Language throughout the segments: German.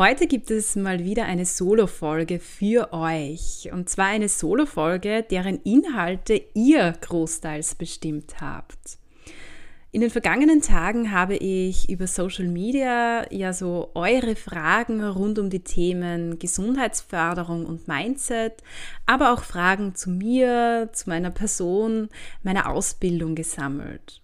Heute gibt es mal wieder eine Solo-Folge für euch. Und zwar eine Solo-Folge, deren Inhalte ihr großteils bestimmt habt. In den vergangenen Tagen habe ich über Social Media ja so eure Fragen rund um die Themen Gesundheitsförderung und Mindset, aber auch Fragen zu mir, zu meiner Person, meiner Ausbildung gesammelt.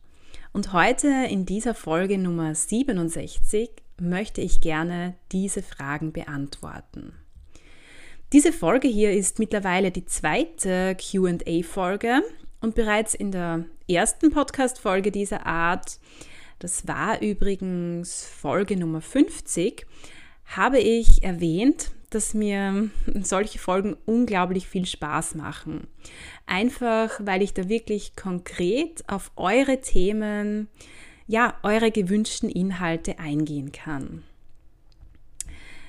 Und heute in dieser Folge Nummer 67 möchte ich gerne diese Fragen beantworten. Diese Folge hier ist mittlerweile die zweite QA-Folge und bereits in der ersten Podcast-Folge dieser Art, das war übrigens Folge Nummer 50, habe ich erwähnt, dass mir solche Folgen unglaublich viel Spaß machen. Einfach weil ich da wirklich konkret auf eure Themen ja, eure gewünschten Inhalte eingehen kann.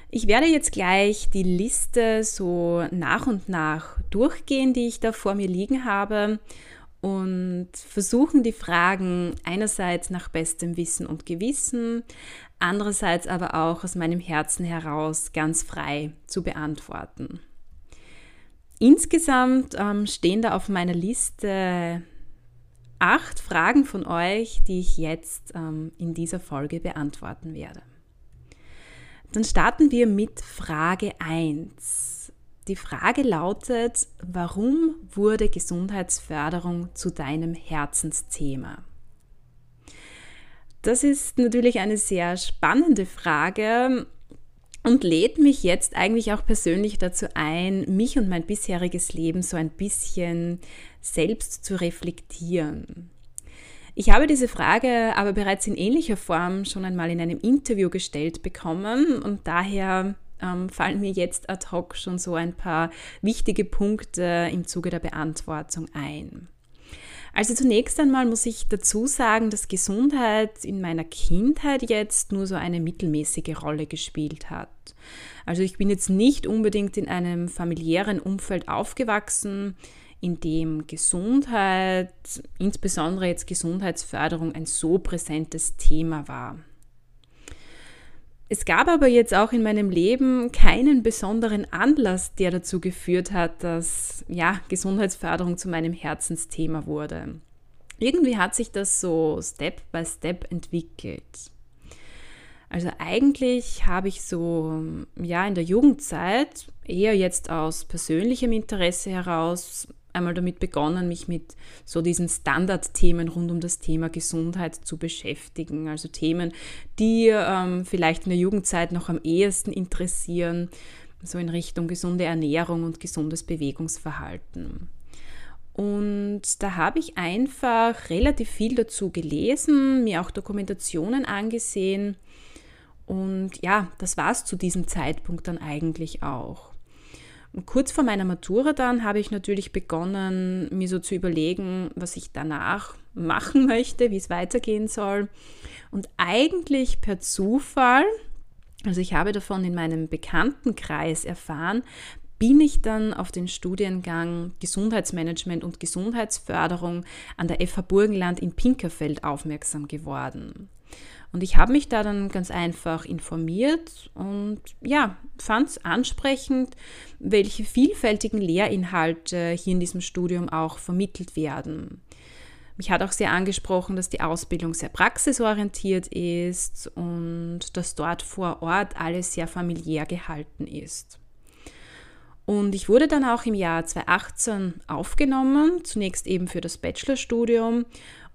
Ich werde jetzt gleich die Liste so nach und nach durchgehen, die ich da vor mir liegen habe und versuchen die Fragen einerseits nach bestem Wissen und Gewissen, andererseits aber auch aus meinem Herzen heraus ganz frei zu beantworten. Insgesamt ähm, stehen da auf meiner Liste acht Fragen von euch, die ich jetzt ähm, in dieser Folge beantworten werde. Dann starten wir mit Frage 1. Die Frage lautet, warum wurde Gesundheitsförderung zu deinem Herzensthema? Das ist natürlich eine sehr spannende Frage und lädt mich jetzt eigentlich auch persönlich dazu ein, mich und mein bisheriges Leben so ein bisschen selbst zu reflektieren. Ich habe diese Frage aber bereits in ähnlicher Form schon einmal in einem Interview gestellt bekommen und daher ähm, fallen mir jetzt ad hoc schon so ein paar wichtige Punkte im Zuge der Beantwortung ein. Also zunächst einmal muss ich dazu sagen, dass Gesundheit in meiner Kindheit jetzt nur so eine mittelmäßige Rolle gespielt hat. Also ich bin jetzt nicht unbedingt in einem familiären Umfeld aufgewachsen, in dem Gesundheit, insbesondere jetzt Gesundheitsförderung, ein so präsentes Thema war. Es gab aber jetzt auch in meinem Leben keinen besonderen Anlass, der dazu geführt hat, dass ja, Gesundheitsförderung zu meinem Herzensthema wurde. Irgendwie hat sich das so Step by Step entwickelt. Also eigentlich habe ich so ja in der Jugendzeit eher jetzt aus persönlichem Interesse heraus einmal damit begonnen, mich mit so diesen Standardthemen rund um das Thema Gesundheit zu beschäftigen. Also Themen, die ähm, vielleicht in der Jugendzeit noch am ehesten interessieren, so in Richtung gesunde Ernährung und gesundes Bewegungsverhalten. Und da habe ich einfach relativ viel dazu gelesen, mir auch Dokumentationen angesehen. Und ja, das war es zu diesem Zeitpunkt dann eigentlich auch. Kurz vor meiner Matura dann habe ich natürlich begonnen, mir so zu überlegen, was ich danach machen möchte, wie es weitergehen soll. Und eigentlich per Zufall, also ich habe davon in meinem Bekanntenkreis erfahren, bin ich dann auf den Studiengang Gesundheitsmanagement und Gesundheitsförderung an der FH Burgenland in Pinkerfeld aufmerksam geworden. Und ich habe mich da dann ganz einfach informiert und ja, fand es ansprechend, welche vielfältigen Lehrinhalte hier in diesem Studium auch vermittelt werden. Mich hat auch sehr angesprochen, dass die Ausbildung sehr praxisorientiert ist und dass dort vor Ort alles sehr familiär gehalten ist. Und ich wurde dann auch im Jahr 2018 aufgenommen, zunächst eben für das Bachelorstudium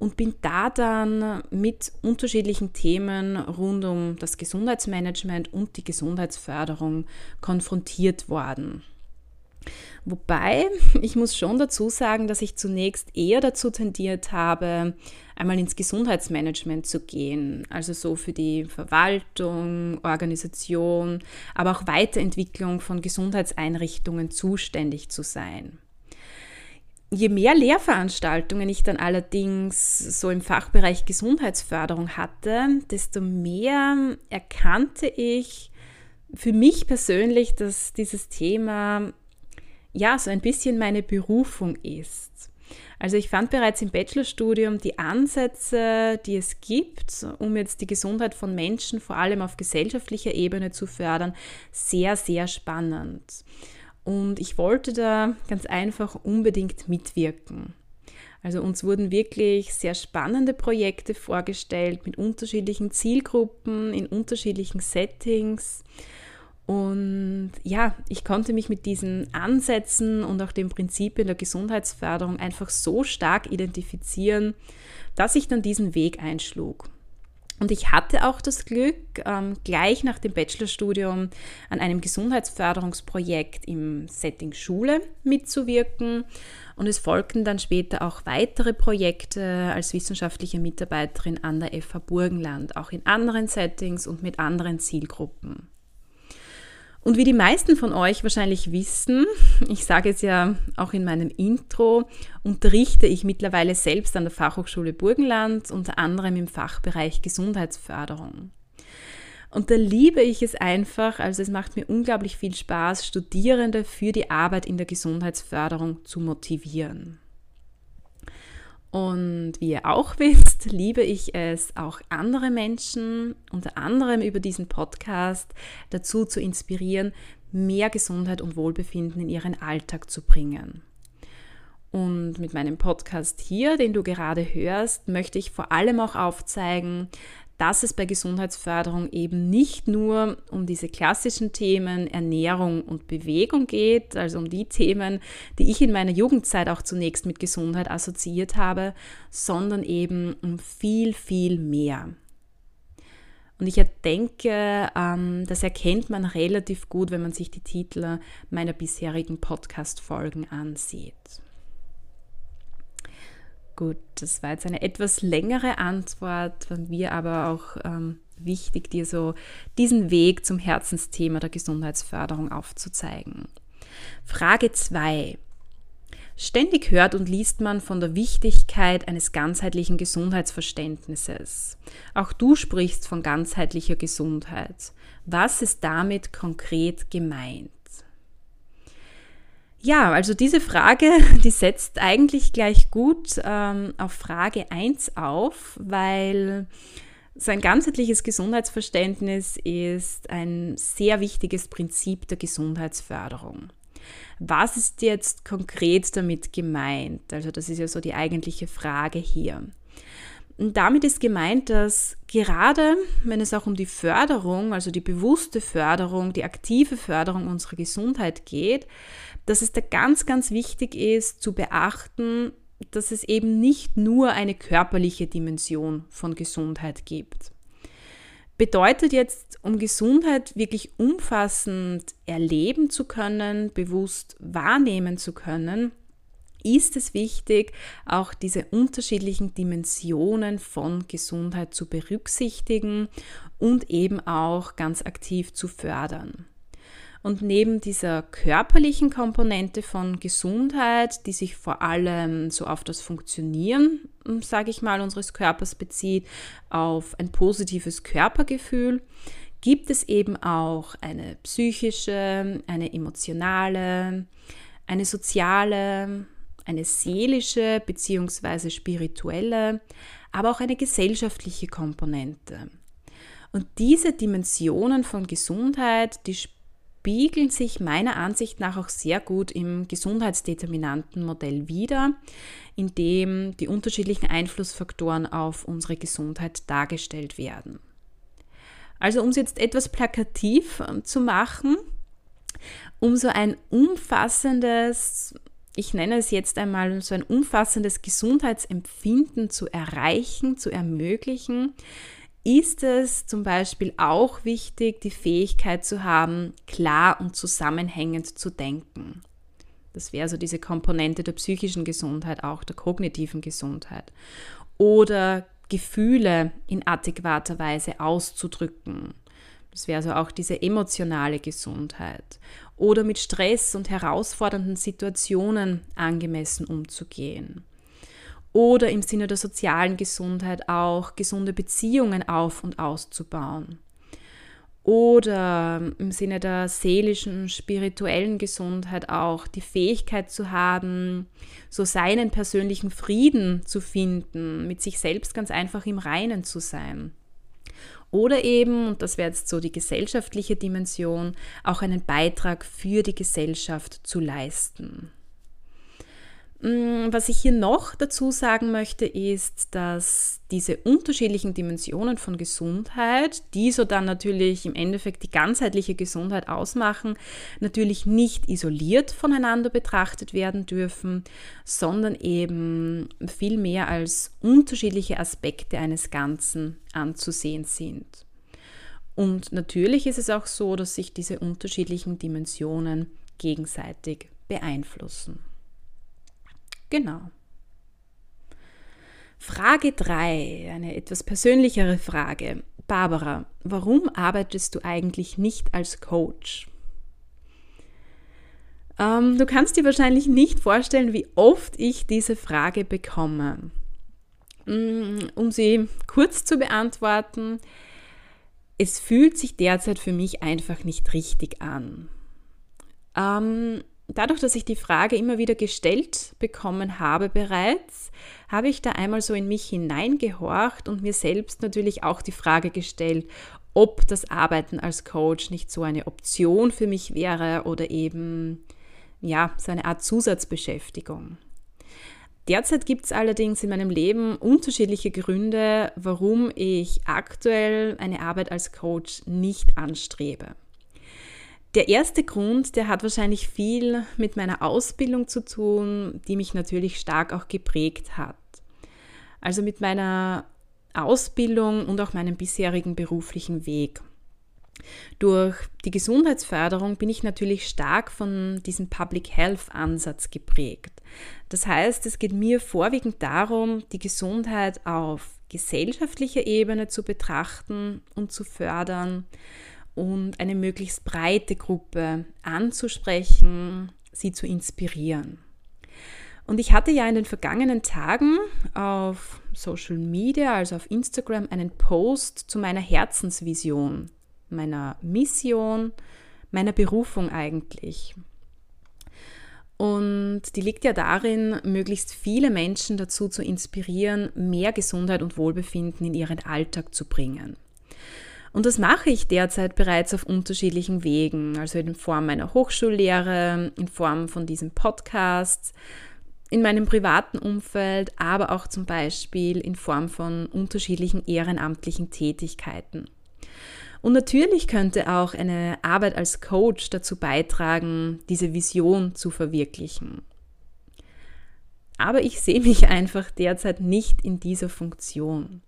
und bin da dann mit unterschiedlichen Themen rund um das Gesundheitsmanagement und die Gesundheitsförderung konfrontiert worden. Wobei, ich muss schon dazu sagen, dass ich zunächst eher dazu tendiert habe, einmal ins Gesundheitsmanagement zu gehen, also so für die Verwaltung, Organisation, aber auch Weiterentwicklung von Gesundheitseinrichtungen zuständig zu sein. Je mehr Lehrveranstaltungen ich dann allerdings so im Fachbereich Gesundheitsförderung hatte, desto mehr erkannte ich für mich persönlich, dass dieses Thema ja so ein bisschen meine Berufung ist. Also ich fand bereits im Bachelorstudium die Ansätze, die es gibt, um jetzt die Gesundheit von Menschen vor allem auf gesellschaftlicher Ebene zu fördern, sehr, sehr spannend. Und ich wollte da ganz einfach unbedingt mitwirken. Also uns wurden wirklich sehr spannende Projekte vorgestellt mit unterschiedlichen Zielgruppen in unterschiedlichen Settings. Und ja, ich konnte mich mit diesen Ansätzen und auch den Prinzipien der Gesundheitsförderung einfach so stark identifizieren, dass ich dann diesen Weg einschlug. Und ich hatte auch das Glück, ähm, gleich nach dem Bachelorstudium an einem Gesundheitsförderungsprojekt im Setting Schule mitzuwirken. Und es folgten dann später auch weitere Projekte als wissenschaftliche Mitarbeiterin an der FH Burgenland, auch in anderen Settings und mit anderen Zielgruppen. Und wie die meisten von euch wahrscheinlich wissen, ich sage es ja auch in meinem Intro, unterrichte ich mittlerweile selbst an der Fachhochschule Burgenland, unter anderem im Fachbereich Gesundheitsförderung. Und da liebe ich es einfach, also es macht mir unglaublich viel Spaß, Studierende für die Arbeit in der Gesundheitsförderung zu motivieren. Und wie ihr auch wisst, liebe ich es, auch andere Menschen, unter anderem über diesen Podcast, dazu zu inspirieren, mehr Gesundheit und Wohlbefinden in ihren Alltag zu bringen. Und mit meinem Podcast hier, den du gerade hörst, möchte ich vor allem auch aufzeigen, dass es bei Gesundheitsförderung eben nicht nur um diese klassischen Themen Ernährung und Bewegung geht, also um die Themen, die ich in meiner Jugendzeit auch zunächst mit Gesundheit assoziiert habe, sondern eben um viel, viel mehr. Und ich denke, ähm, das erkennt man relativ gut, wenn man sich die Titel meiner bisherigen Podcast-Folgen ansieht. Gut, das war jetzt eine etwas längere Antwort, von mir aber auch ähm, wichtig, dir so diesen Weg zum Herzensthema der Gesundheitsförderung aufzuzeigen. Frage 2. Ständig hört und liest man von der Wichtigkeit eines ganzheitlichen Gesundheitsverständnisses. Auch du sprichst von ganzheitlicher Gesundheit. Was ist damit konkret gemeint? Ja, also diese Frage, die setzt eigentlich gleich gut ähm, auf Frage 1 auf, weil so ein ganzheitliches Gesundheitsverständnis ist ein sehr wichtiges Prinzip der Gesundheitsförderung. Was ist jetzt konkret damit gemeint? Also das ist ja so die eigentliche Frage hier. Und damit ist gemeint, dass gerade wenn es auch um die Förderung, also die bewusste Förderung, die aktive Förderung unserer Gesundheit geht, dass es da ganz, ganz wichtig ist zu beachten, dass es eben nicht nur eine körperliche Dimension von Gesundheit gibt. Bedeutet jetzt, um Gesundheit wirklich umfassend erleben zu können, bewusst wahrnehmen zu können, ist es wichtig, auch diese unterschiedlichen Dimensionen von Gesundheit zu berücksichtigen und eben auch ganz aktiv zu fördern. Und neben dieser körperlichen Komponente von Gesundheit, die sich vor allem so auf das Funktionieren, hm, sage ich mal, unseres Körpers bezieht, auf ein positives Körpergefühl, gibt es eben auch eine psychische, eine emotionale, eine soziale, eine seelische bzw. spirituelle, aber auch eine gesellschaftliche Komponente. Und diese Dimensionen von Gesundheit, die spiegeln sich meiner Ansicht nach auch sehr gut im Gesundheitsdeterminantenmodell wider, in dem die unterschiedlichen Einflussfaktoren auf unsere Gesundheit dargestellt werden. Also um es jetzt etwas plakativ ähm, zu machen, um so ein umfassendes, ich nenne es jetzt einmal so ein umfassendes Gesundheitsempfinden zu erreichen, zu ermöglichen, ist es zum Beispiel auch wichtig, die Fähigkeit zu haben, klar und zusammenhängend zu denken. Das wäre so diese Komponente der psychischen Gesundheit, auch der kognitiven Gesundheit. Oder Gefühle in adäquater Weise auszudrücken. Das wäre so auch diese emotionale Gesundheit. Oder mit Stress und herausfordernden Situationen angemessen umzugehen. Oder im Sinne der sozialen Gesundheit auch gesunde Beziehungen auf und auszubauen. Oder im Sinne der seelischen, spirituellen Gesundheit auch die Fähigkeit zu haben, so seinen persönlichen Frieden zu finden, mit sich selbst ganz einfach im Reinen zu sein. Oder eben, und das wäre jetzt so die gesellschaftliche Dimension, auch einen Beitrag für die Gesellschaft zu leisten. Mm, was ich hier noch dazu sagen möchte, ist, dass diese unterschiedlichen Dimensionen von Gesundheit, die so dann natürlich im Endeffekt die ganzheitliche Gesundheit ausmachen, natürlich nicht isoliert voneinander betrachtet werden dürfen, sondern eben viel mehr als unterschiedliche Aspekte eines Ganzen anzusehen sind. Und natürlich ist es auch so, dass sich diese unterschiedlichen Dimensionen gegenseitig beeinflussen. Genau. Frage 3, eine etwas persönlichere Frage. Barbara, warum arbeitest du eigentlich nicht als Coach? Ähm, du kannst dir wahrscheinlich nicht vorstellen, wie oft ich diese Frage bekomme. Mm, um sie kurz zu beantworten, es fühlt sich derzeit für mich einfach nicht richtig an. Ähm, dadurch, dass ich die Frage immer wieder gestellt bekommen habe bereits, habe ich da einmal so in mich hineingehorcht und mir selbst natürlich auch die Frage gestellt, ob das Arbeiten als Coach nicht so eine Option für mich wäre oder eben ja, so eine Art Zusatzbeschäftigung. Derzeit gibt es allerdings in meinem Leben unterschiedliche Gründe, warum ich aktuell eine Arbeit als Coach nicht anstrebe. Der erste Grund, der hat wahrscheinlich viel mit meiner Ausbildung zu tun, die mich natürlich stark auch geprägt hat. Also mit meiner Ausbildung und auch meinem bisherigen beruflichen Weg. Durch die Gesundheitsförderung bin ich natürlich stark von diesem Public Health Ansatz geprägt. Das heißt, es geht mir vorwiegend darum, die Gesundheit auf gesellschaftlicher Ebene zu betrachten und zu fördern, und eine möglichst breite Gruppe anzusprechen, sie zu inspirieren. Und ich hatte ja in den vergangenen Tagen auf Social Media, also auf Instagram, einen Post zu meiner Herzensvision, meiner Mission, meiner Berufung eigentlich. Und die liegt ja darin, möglichst viele Menschen dazu zu inspirieren, mehr Gesundheit und Wohlbefinden in ihren Alltag zu bringen. Und das mache ich derzeit bereits auf unterschiedlichen Wegen, also in Form meiner Hochschullehre, in Form von diesem Podcast, in meinem privaten Umfeld, aber auch zum Beispiel in Form von unterschiedlichen ehrenamtlichen Tätigkeiten. Und natürlich könnte auch eine Arbeit als Coach dazu beitragen, diese Vision zu verwirklichen. Aber ich sehe mich einfach derzeit nicht in dieser Funktion.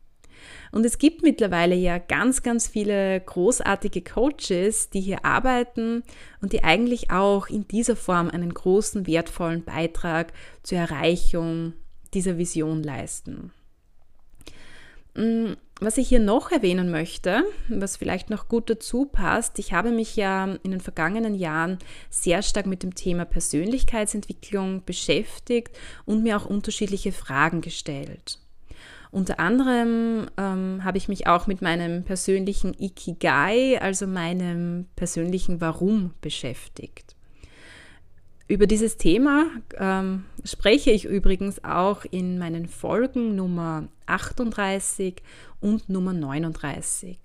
Und es gibt mittlerweile ja ganz, ganz viele großartige Coaches, die hier arbeiten und die eigentlich auch in dieser Form einen großen, wertvollen Beitrag zur Erreichung dieser Vision leisten. Mm, was ich hier noch erwähnen möchte, was vielleicht noch gut dazu passt, ich habe mich ja in den vergangenen Jahren sehr stark mit dem Thema Persönlichkeitsentwicklung beschäftigt und mir auch unterschiedliche Fragen gestellt. Unter anderem ähm, habe ich mich auch mit meinem persönlichen Ikigai, also meinem persönlichen Warum beschäftigt. Über dieses Thema ähm, spreche ich übrigens auch in meinen Folgen Nummer 38 und Nummer 39.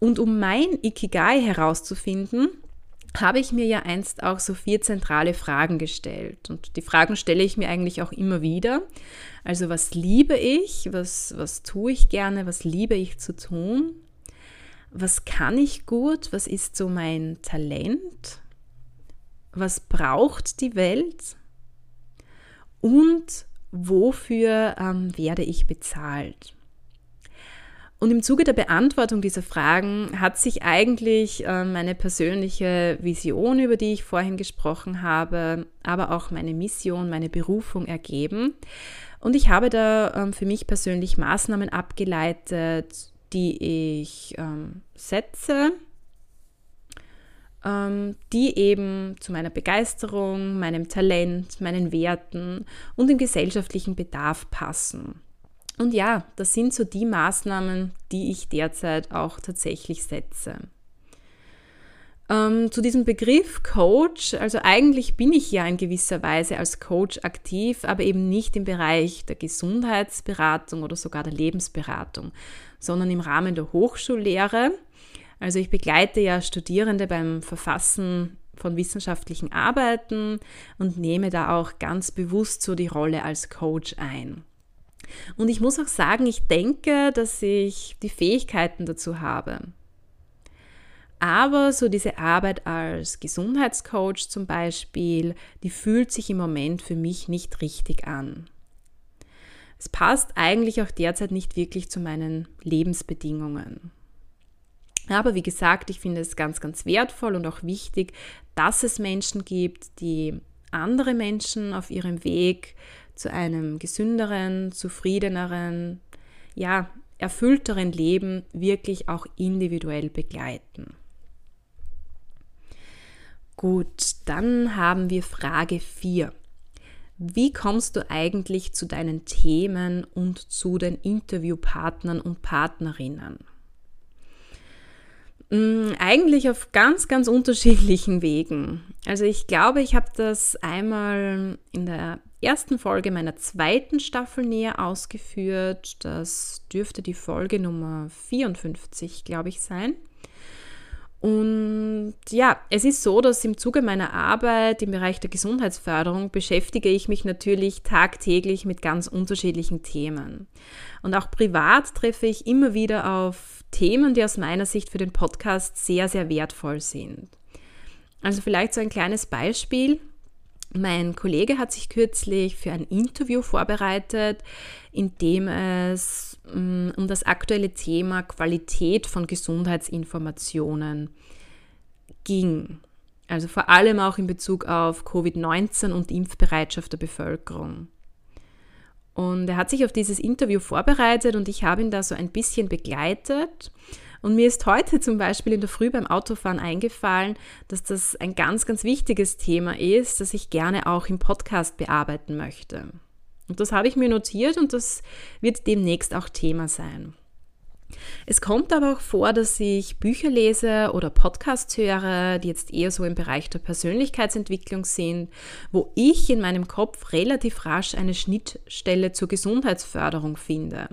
Und um mein Ikigai herauszufinden, habe ich mir ja einst auch so vier zentrale Fragen gestellt. Und die Fragen stelle ich mir eigentlich auch immer wieder. Also was liebe ich, was, was tue ich gerne, was liebe ich zu tun, was kann ich gut, was ist so mein Talent, was braucht die Welt und wofür ähm, werde ich bezahlt? Und im Zuge der Beantwortung dieser Fragen hat sich eigentlich äh, meine persönliche Vision, über die ich vorhin gesprochen habe, aber auch meine Mission, meine Berufung ergeben. Und ich habe da ähm, für mich persönlich Maßnahmen abgeleitet, die ich ähm, setze, ähm, die eben zu meiner Begeisterung, meinem Talent, meinen Werten und dem gesellschaftlichen Bedarf passen. Und ja, das sind so die Maßnahmen, die ich derzeit auch tatsächlich setze. Ähm, zu diesem Begriff Coach, also eigentlich bin ich ja in gewisser Weise als Coach aktiv, aber eben nicht im Bereich der Gesundheitsberatung oder sogar der Lebensberatung, sondern im Rahmen der Hochschullehre. Also ich begleite ja Studierende beim Verfassen von wissenschaftlichen Arbeiten und nehme da auch ganz bewusst so die Rolle als Coach ein. Und ich muss auch sagen, ich denke, dass ich die Fähigkeiten dazu habe. Aber so diese Arbeit als Gesundheitscoach zum Beispiel, die fühlt sich im Moment für mich nicht richtig an. Es passt eigentlich auch derzeit nicht wirklich zu meinen Lebensbedingungen. Aber wie gesagt, ich finde es ganz, ganz wertvoll und auch wichtig, dass es Menschen gibt, die andere Menschen auf ihrem Weg zu einem gesünderen, zufriedeneren, ja, erfüllteren Leben wirklich auch individuell begleiten. Gut, dann haben wir Frage 4. Wie kommst du eigentlich zu deinen Themen und zu den Interviewpartnern und Partnerinnen? Mm, eigentlich auf ganz, ganz unterschiedlichen Wegen. Also ich glaube, ich habe das einmal in der ersten Folge meiner zweiten Staffel näher ausgeführt. Das dürfte die Folge Nummer 54, glaube ich, sein. Und ja, es ist so, dass im Zuge meiner Arbeit im Bereich der Gesundheitsförderung beschäftige ich mich natürlich tagtäglich mit ganz unterschiedlichen Themen. Und auch privat treffe ich immer wieder auf Themen, die aus meiner Sicht für den Podcast sehr, sehr wertvoll sind. Also vielleicht so ein kleines Beispiel. Mein Kollege hat sich kürzlich für ein Interview vorbereitet, in dem es mm, um das aktuelle Thema Qualität von Gesundheitsinformationen ging. Also vor allem auch in Bezug auf Covid-19 und Impfbereitschaft der Bevölkerung. Und er hat sich auf dieses Interview vorbereitet und ich habe ihn da so ein bisschen begleitet. Und mir ist heute zum Beispiel in der Früh beim Autofahren eingefallen, dass das ein ganz, ganz wichtiges Thema ist, das ich gerne auch im Podcast bearbeiten möchte. Und das habe ich mir notiert und das wird demnächst auch Thema sein. Es kommt aber auch vor, dass ich Bücher lese oder Podcasts höre, die jetzt eher so im Bereich der Persönlichkeitsentwicklung sind, wo ich in meinem Kopf relativ rasch eine Schnittstelle zur Gesundheitsförderung finde.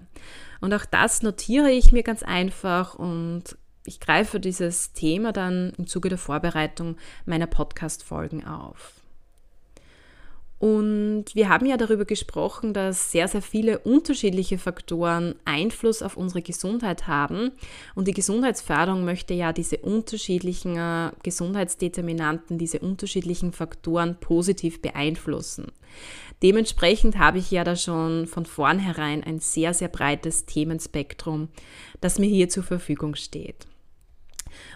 Und auch das notiere ich mir ganz einfach und ich greife dieses Thema dann im Zuge der Vorbereitung meiner Podcast-Folgen auf. Und wir haben ja darüber gesprochen, dass sehr, sehr viele unterschiedliche Faktoren Einfluss auf unsere Gesundheit haben. Und die Gesundheitsförderung möchte ja diese unterschiedlichen äh, Gesundheitsdeterminanten, diese unterschiedlichen Faktoren positiv beeinflussen. Dementsprechend habe ich ja da schon von vornherein ein sehr, sehr breites Themenspektrum, das mir hier zur Verfügung steht.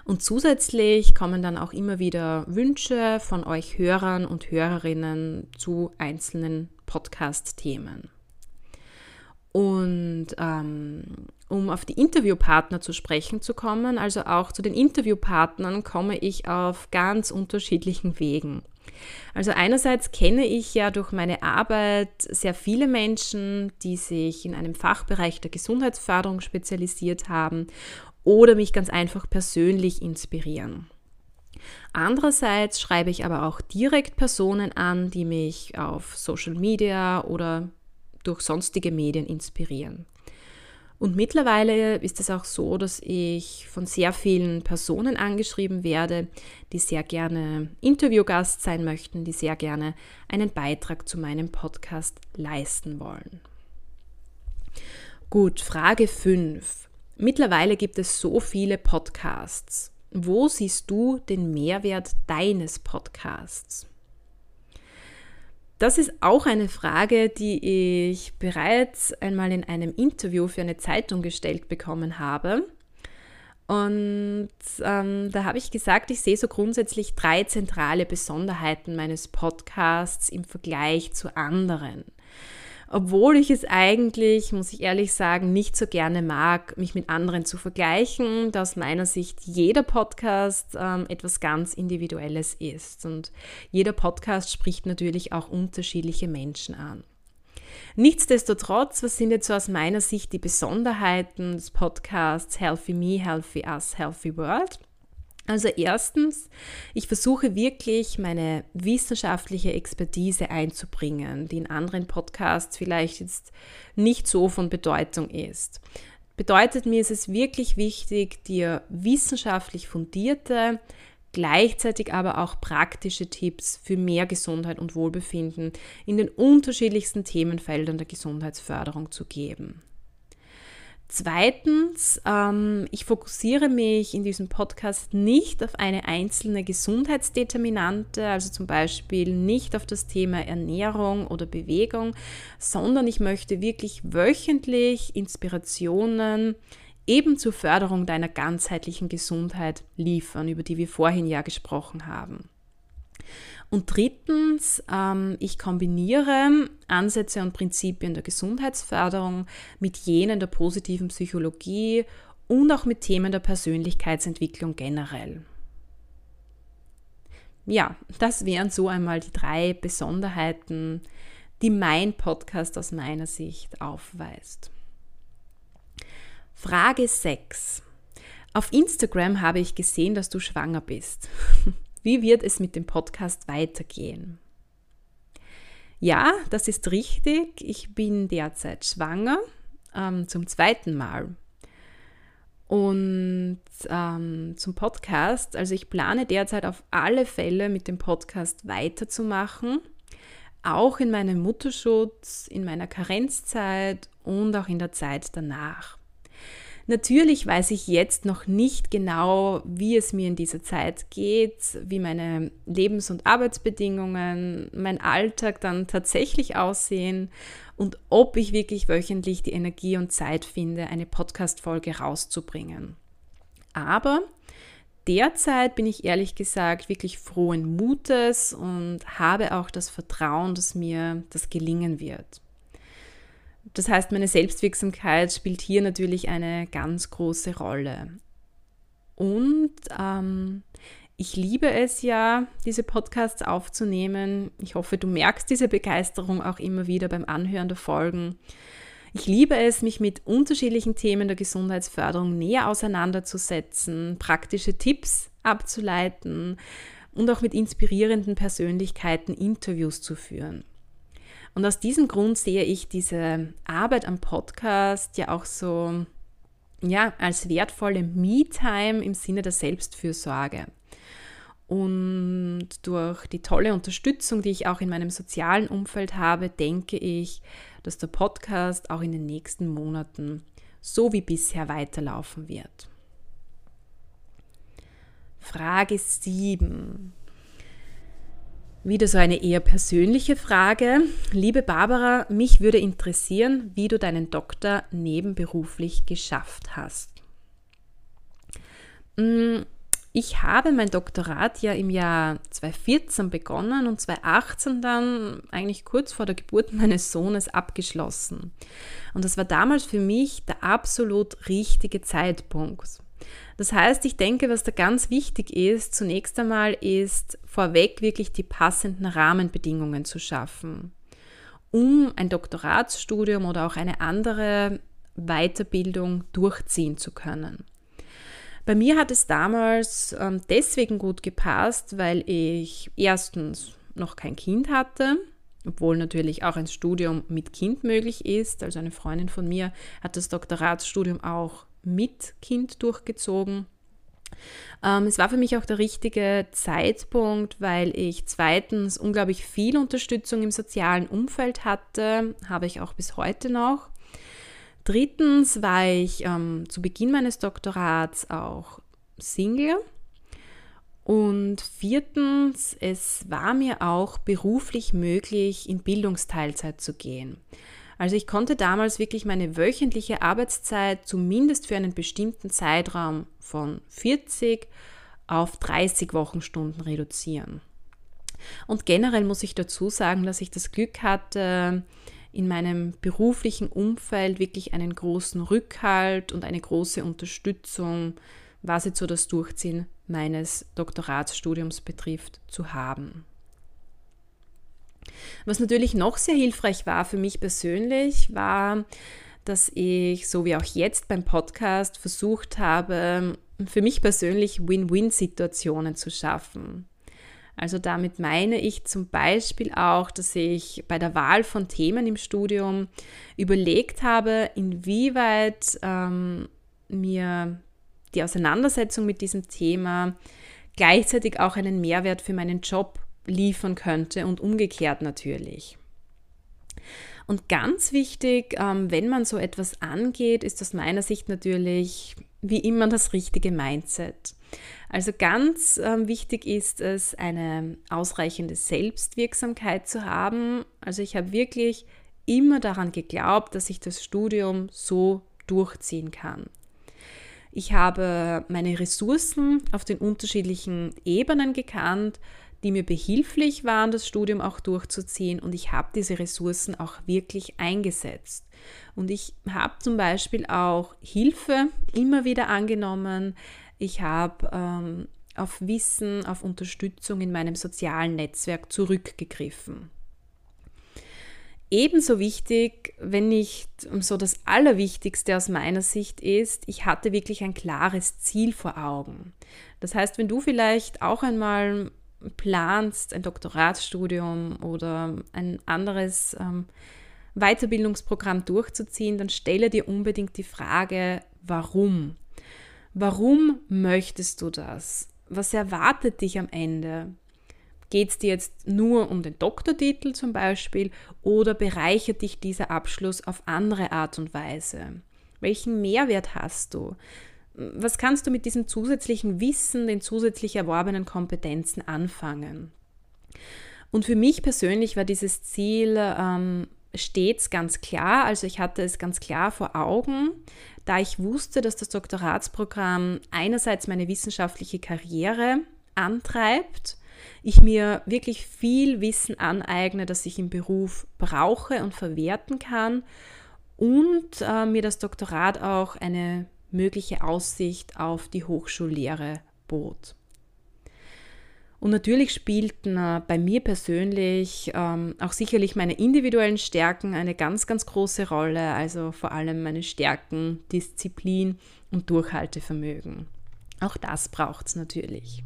Und zusätzlich kommen dann auch immer wieder Wünsche von euch Hörern und Hörerinnen zu einzelnen Podcast-Themen. Und ähm, um auf die Interviewpartner zu sprechen zu kommen, also auch zu den Interviewpartnern, komme ich auf ganz unterschiedlichen Wegen. Also einerseits kenne ich ja durch meine Arbeit sehr viele Menschen, die sich in einem Fachbereich der Gesundheitsförderung spezialisiert haben oder mich ganz einfach persönlich inspirieren. Andererseits schreibe ich aber auch direkt Personen an, die mich auf Social Media oder durch sonstige Medien inspirieren. Und mittlerweile ist es auch so, dass ich von sehr vielen Personen angeschrieben werde, die sehr gerne Interviewgast sein möchten, die sehr gerne einen Beitrag zu meinem Podcast leisten wollen. Gut, Frage 5. Mittlerweile gibt es so viele Podcasts. Wo siehst du den Mehrwert deines Podcasts? Das ist auch eine Frage, die ich bereits einmal in einem Interview für eine Zeitung gestellt bekommen habe. Und ähm, da habe ich gesagt, ich sehe so grundsätzlich drei zentrale Besonderheiten meines Podcasts im Vergleich zu anderen obwohl ich es eigentlich, muss ich ehrlich sagen, nicht so gerne mag, mich mit anderen zu vergleichen, da aus meiner Sicht jeder Podcast ähm, etwas ganz Individuelles ist. Und jeder Podcast spricht natürlich auch unterschiedliche Menschen an. Nichtsdestotrotz, was sind jetzt so aus meiner Sicht die Besonderheiten des Podcasts Healthy Me, Healthy Us, Healthy World? Also erstens, ich versuche wirklich meine wissenschaftliche Expertise einzubringen, die in anderen Podcasts vielleicht jetzt nicht so von Bedeutung ist. Bedeutet mir ist es wirklich wichtig, dir wissenschaftlich fundierte, gleichzeitig aber auch praktische Tipps für mehr Gesundheit und Wohlbefinden in den unterschiedlichsten Themenfeldern der Gesundheitsförderung zu geben. Zweitens, ähm, ich fokussiere mich in diesem Podcast nicht auf eine einzelne Gesundheitsdeterminante, also zum Beispiel nicht auf das Thema Ernährung oder Bewegung, sondern ich möchte wirklich wöchentlich Inspirationen eben zur Förderung deiner ganzheitlichen Gesundheit liefern, über die wir vorhin ja gesprochen haben. Und drittens, ähm, ich kombiniere Ansätze und Prinzipien der Gesundheitsförderung mit jenen der positiven Psychologie und auch mit Themen der Persönlichkeitsentwicklung generell. Ja, das wären so einmal die drei Besonderheiten, die mein Podcast aus meiner Sicht aufweist. Frage 6. Auf Instagram habe ich gesehen, dass du schwanger bist. Wie wird es mit dem Podcast weitergehen? Ja, das ist richtig. Ich bin derzeit schwanger ähm, zum zweiten Mal. Und ähm, zum Podcast, also ich plane derzeit auf alle Fälle mit dem Podcast weiterzumachen, auch in meinem Mutterschutz, in meiner Karenzzeit und auch in der Zeit danach. Natürlich weiß ich jetzt noch nicht genau, wie es mir in dieser Zeit geht, wie meine Lebens- und Arbeitsbedingungen, mein Alltag dann tatsächlich aussehen und ob ich wirklich wöchentlich die Energie und Zeit finde, eine Podcast-Folge rauszubringen. Aber derzeit bin ich ehrlich gesagt wirklich frohen Mutes und habe auch das Vertrauen, dass mir das gelingen wird. Das heißt, meine Selbstwirksamkeit spielt hier natürlich eine ganz große Rolle. Und ähm, ich liebe es ja, diese Podcasts aufzunehmen. Ich hoffe, du merkst diese Begeisterung auch immer wieder beim Anhören der Folgen. Ich liebe es, mich mit unterschiedlichen Themen der Gesundheitsförderung näher auseinanderzusetzen, praktische Tipps abzuleiten und auch mit inspirierenden Persönlichkeiten Interviews zu führen. Und aus diesem Grund sehe ich diese Arbeit am Podcast ja auch so ja, als wertvolle Me-Time im Sinne der Selbstfürsorge. Und durch die tolle Unterstützung, die ich auch in meinem sozialen Umfeld habe, denke ich, dass der Podcast auch in den nächsten Monaten so wie bisher weiterlaufen wird. Frage 7. Wieder so eine eher persönliche Frage. Liebe Barbara, mich würde interessieren, wie du deinen Doktor nebenberuflich geschafft hast. Mm, ich habe mein Doktorat ja im Jahr 2014 begonnen und 2018 dann eigentlich kurz vor der Geburt meines Sohnes abgeschlossen. Und das war damals für mich der absolut richtige Zeitpunkt. Das heißt, ich denke, was da ganz wichtig ist, zunächst einmal ist vorweg wirklich die passenden Rahmenbedingungen zu schaffen, um ein Doktoratsstudium oder auch eine andere Weiterbildung durchziehen zu können. Bei mir hat es damals ähm, deswegen gut gepasst, weil ich erstens noch kein Kind hatte, obwohl natürlich auch ein Studium mit Kind möglich ist. Also eine Freundin von mir hat das Doktoratsstudium auch mit Kind durchgezogen. Ähm, es war für mich auch der richtige Zeitpunkt, weil ich zweitens unglaublich viel Unterstützung im sozialen Umfeld hatte, habe ich auch bis heute noch. Drittens war ich ähm, zu Beginn meines Doktorats auch Single Und viertens, es war mir auch beruflich möglich, in Bildungsteilzeit zu gehen. Also ich konnte damals wirklich meine wöchentliche Arbeitszeit zumindest für einen bestimmten Zeitraum von 40 auf 30 Wochenstunden reduzieren. Und generell muss ich dazu sagen, dass ich das Glück hatte, in meinem beruflichen Umfeld wirklich einen großen Rückhalt und eine große Unterstützung, was jetzt so das Durchziehen meines Doktoratsstudiums betrifft, zu haben. Was natürlich noch sehr hilfreich war für mich persönlich, war, dass ich, so wie auch jetzt beim Podcast, versucht habe, für mich persönlich Win-Win-Situationen zu schaffen. Also damit meine ich zum Beispiel auch, dass ich bei der Wahl von Themen im Studium überlegt habe, inwieweit ähm, mir die Auseinandersetzung mit diesem Thema gleichzeitig auch einen Mehrwert für meinen Job liefern könnte und umgekehrt natürlich. Und ganz wichtig, ähm, wenn man so etwas angeht, ist aus meiner Sicht natürlich wie immer das richtige Mindset. Also ganz ähm, wichtig ist es, eine ausreichende Selbstwirksamkeit zu haben. Also ich habe wirklich immer daran geglaubt, dass ich das Studium so durchziehen kann. Ich habe meine Ressourcen auf den unterschiedlichen Ebenen gekannt, die mir behilflich waren, das Studium auch durchzuziehen und ich habe diese Ressourcen auch wirklich eingesetzt. Und ich habe zum Beispiel auch Hilfe immer wieder angenommen, ich habe ähm, auf Wissen, auf Unterstützung in meinem sozialen Netzwerk zurückgegriffen. Ebenso wichtig, wenn nicht so das Allerwichtigste aus meiner Sicht ist, ich hatte wirklich ein klares Ziel vor Augen. Das heißt, wenn du vielleicht auch einmal planst, ein Doktoratsstudium oder ein anderes ähm, Weiterbildungsprogramm durchzuziehen, dann stelle dir unbedingt die Frage, warum? Warum möchtest du das? Was erwartet dich am Ende? Geht es dir jetzt nur um den Doktortitel zum Beispiel oder bereichert dich dieser Abschluss auf andere Art und Weise? Welchen Mehrwert hast du? Was kannst du mit diesem zusätzlichen Wissen, den zusätzlich erworbenen Kompetenzen anfangen? Und für mich persönlich war dieses Ziel ähm, stets ganz klar, also ich hatte es ganz klar vor Augen, da ich wusste, dass das Doktoratsprogramm einerseits meine wissenschaftliche Karriere antreibt, ich mir wirklich viel Wissen aneigne, das ich im Beruf brauche und verwerten kann und äh, mir das Doktorat auch eine mögliche Aussicht auf die Hochschullehre bot. Und natürlich spielten äh, bei mir persönlich ähm, auch sicherlich meine individuellen Stärken eine ganz, ganz große Rolle, also vor allem meine Stärken, Disziplin und Durchhaltevermögen. Auch das braucht es natürlich.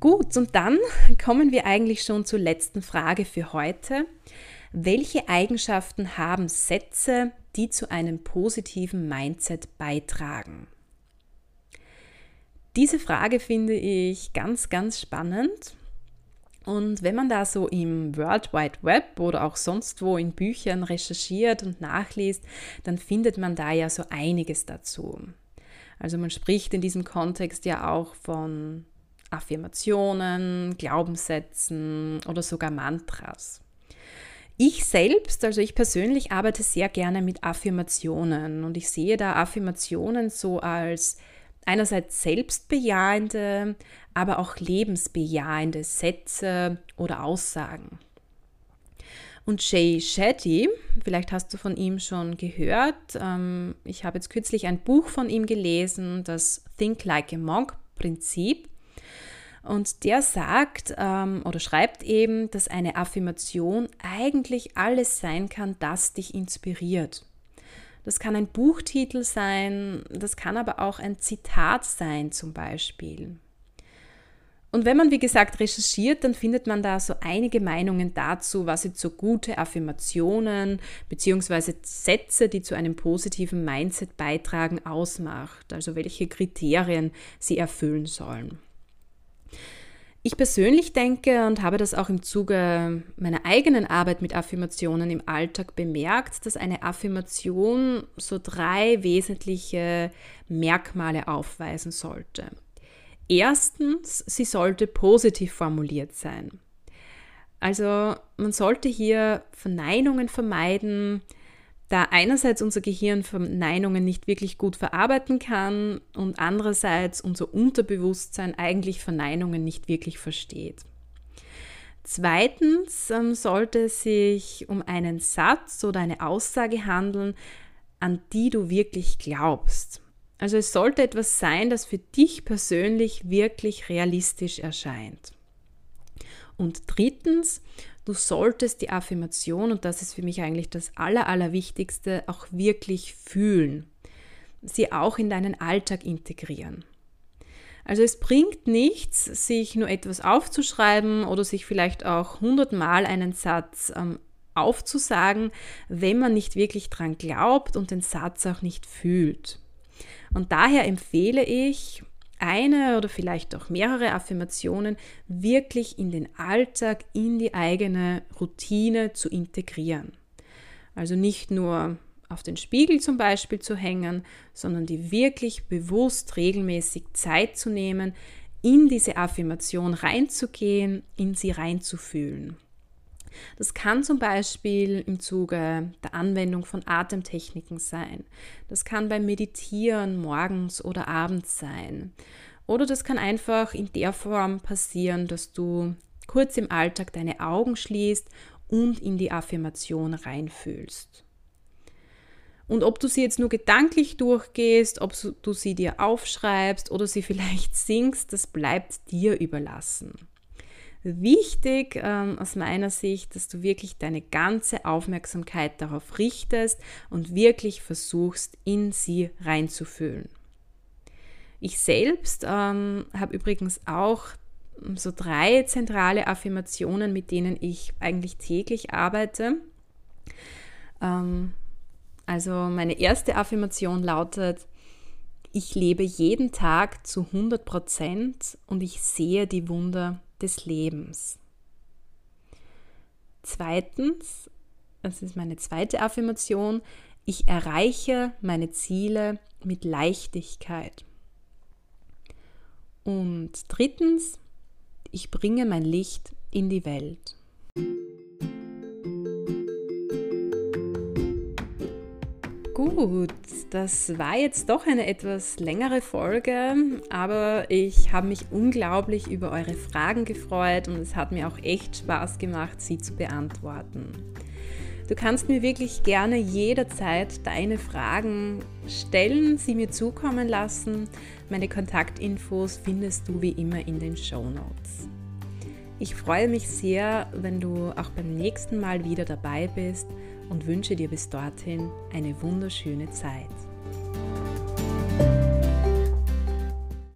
Gut, und dann kommen wir eigentlich schon zur letzten Frage für heute. Welche Eigenschaften haben Sätze, die zu einem positiven Mindset beitragen? Diese Frage finde ich ganz, ganz spannend. Und wenn man da so im World Wide Web oder auch sonst wo in Büchern recherchiert und nachliest, dann findet man da ja so einiges dazu. Also man spricht in diesem Kontext ja auch von Affirmationen, Glaubenssätzen oder sogar Mantras. Ich selbst, also ich persönlich arbeite sehr gerne mit Affirmationen und ich sehe da Affirmationen so als einerseits selbstbejahende, aber auch lebensbejahende Sätze oder Aussagen. Und Jay Shetty, vielleicht hast du von ihm schon gehört, ähm, ich habe jetzt kürzlich ein Buch von ihm gelesen, das Think Like a Monk Prinzip. Und der sagt ähm, oder schreibt eben, dass eine Affirmation eigentlich alles sein kann, das dich inspiriert. Das kann ein Buchtitel sein, das kann aber auch ein Zitat sein zum Beispiel. Und wenn man, wie gesagt, recherchiert, dann findet man da so einige Meinungen dazu, was jetzt so gute Affirmationen bzw. Sätze, die zu einem positiven Mindset beitragen, ausmacht. Also welche Kriterien sie erfüllen sollen. Ich persönlich denke und habe das auch im Zuge meiner eigenen Arbeit mit Affirmationen im Alltag bemerkt, dass eine Affirmation so drei wesentliche Merkmale aufweisen sollte. Erstens, sie sollte positiv formuliert sein. Also man sollte hier Verneinungen vermeiden, da einerseits unser Gehirn Verneinungen nicht wirklich gut verarbeiten kann und andererseits unser Unterbewusstsein eigentlich Verneinungen nicht wirklich versteht. Zweitens ähm, sollte es sich um einen Satz oder eine Aussage handeln, an die du wirklich glaubst. Also es sollte etwas sein, das für dich persönlich wirklich realistisch erscheint. Und drittens, du solltest die Affirmation, und das ist für mich eigentlich das Aller, Allerwichtigste, auch wirklich fühlen. Sie auch in deinen Alltag integrieren. Also es bringt nichts, sich nur etwas aufzuschreiben oder sich vielleicht auch hundertmal einen Satz ähm, aufzusagen, wenn man nicht wirklich dran glaubt und den Satz auch nicht fühlt. Und daher empfehle ich, eine oder vielleicht auch mehrere Affirmationen wirklich in den Alltag, in die eigene Routine zu integrieren. Also nicht nur auf den Spiegel zum Beispiel zu hängen, sondern die wirklich bewusst regelmäßig Zeit zu nehmen, in diese Affirmation reinzugehen, in sie reinzufühlen. Das kann zum Beispiel im Zuge der Anwendung von Atemtechniken sein. Das kann beim Meditieren morgens oder abends sein. Oder das kann einfach in der Form passieren, dass du kurz im Alltag deine Augen schließt und in die Affirmation reinfühlst. Und ob du sie jetzt nur gedanklich durchgehst, ob du sie dir aufschreibst oder sie vielleicht singst, das bleibt dir überlassen. Wichtig ähm, aus meiner Sicht, dass du wirklich deine ganze Aufmerksamkeit darauf richtest und wirklich versuchst, in sie reinzufühlen. Ich selbst ähm, habe übrigens auch so drei zentrale Affirmationen, mit denen ich eigentlich täglich arbeite. Ähm, also meine erste Affirmation lautet, ich lebe jeden Tag zu 100 Prozent und ich sehe die Wunder des Lebens. Zweitens, das ist meine zweite Affirmation, ich erreiche meine Ziele mit Leichtigkeit. Und drittens, ich bringe mein Licht in die Welt. Gut, das war jetzt doch eine etwas längere Folge, aber ich habe mich unglaublich über eure Fragen gefreut und es hat mir auch echt Spaß gemacht, sie zu beantworten. Du kannst mir wirklich gerne jederzeit deine Fragen stellen, sie mir zukommen lassen. Meine Kontaktinfos findest du wie immer in den Show Notes. Ich freue mich sehr, wenn du auch beim nächsten Mal wieder dabei bist und wünsche dir bis dorthin eine wunderschöne Zeit.